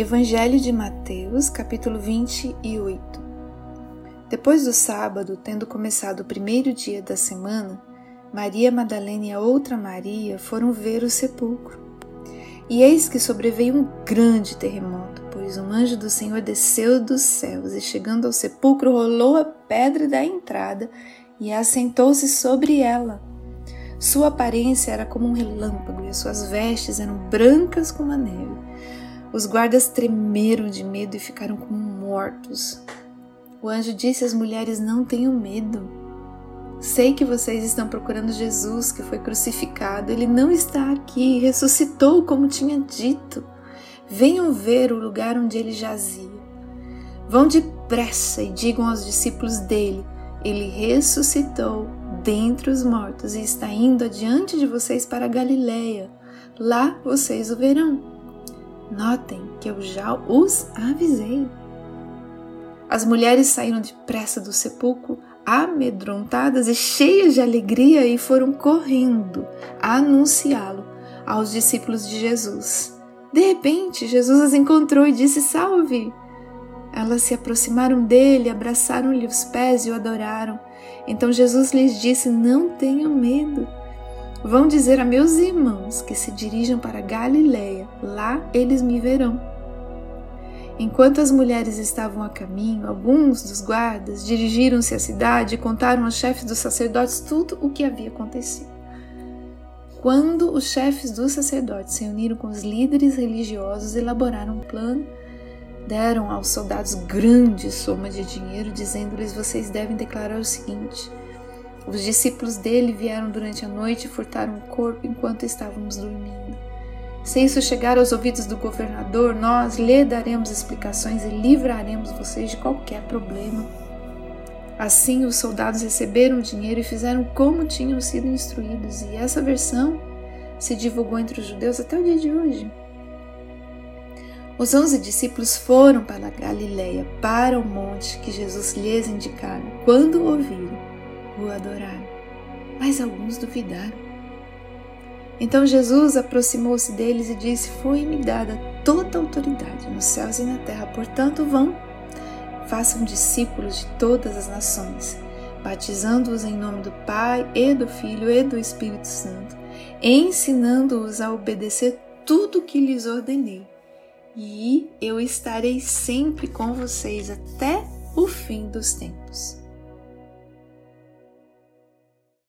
Evangelho de Mateus, capítulo 28. Depois do sábado, tendo começado o primeiro dia da semana, Maria Madalena e a outra Maria foram ver o sepulcro. E eis que sobreveio um grande terremoto, pois um anjo do Senhor desceu dos céus e, chegando ao sepulcro, rolou a pedra da entrada e assentou-se sobre ela. Sua aparência era como um relâmpago e as suas vestes eram brancas como a neve. Os guardas tremeram de medo e ficaram como mortos. O anjo disse às mulheres: Não tenham medo. Sei que vocês estão procurando Jesus que foi crucificado. Ele não está aqui, ressuscitou como tinha dito. Venham ver o lugar onde ele jazia. Vão depressa e digam aos discípulos dele: Ele ressuscitou dentre os mortos e está indo adiante de vocês para a Galileia. Lá vocês o verão. Notem que eu já os avisei. As mulheres saíram depressa do sepulcro, amedrontadas e cheias de alegria, e foram correndo anunciá-lo aos discípulos de Jesus. De repente, Jesus as encontrou e disse: Salve! Elas se aproximaram dele, abraçaram-lhe os pés e o adoraram. Então Jesus lhes disse: Não tenham medo. Vão dizer a meus irmãos que se dirijam para Galiléia, lá eles me verão. Enquanto as mulheres estavam a caminho, alguns dos guardas dirigiram-se à cidade e contaram aos chefes dos sacerdotes tudo o que havia acontecido. Quando os chefes dos sacerdotes se reuniram com os líderes religiosos, elaboraram um plano, deram aos soldados grande soma de dinheiro, dizendo-lhes: Vocês devem declarar o seguinte os discípulos dele vieram durante a noite e furtaram o corpo enquanto estávamos dormindo. Se isso chegar aos ouvidos do governador, nós lhe daremos explicações e livraremos vocês de qualquer problema. Assim, os soldados receberam o dinheiro e fizeram como tinham sido instruídos, e essa versão se divulgou entre os judeus até o dia de hoje. Os onze discípulos foram para a Galileia, para o monte que Jesus lhes indicara. Quando o ouviram, o adoraram, mas alguns duvidaram. Então Jesus aproximou-se deles e disse: Foi-me dada toda a autoridade nos céus e na terra, portanto, vão, façam discípulos de todas as nações, batizando-os em nome do Pai e do Filho e do Espírito Santo, ensinando-os a obedecer tudo o que lhes ordenei. E eu estarei sempre com vocês até o fim dos tempos.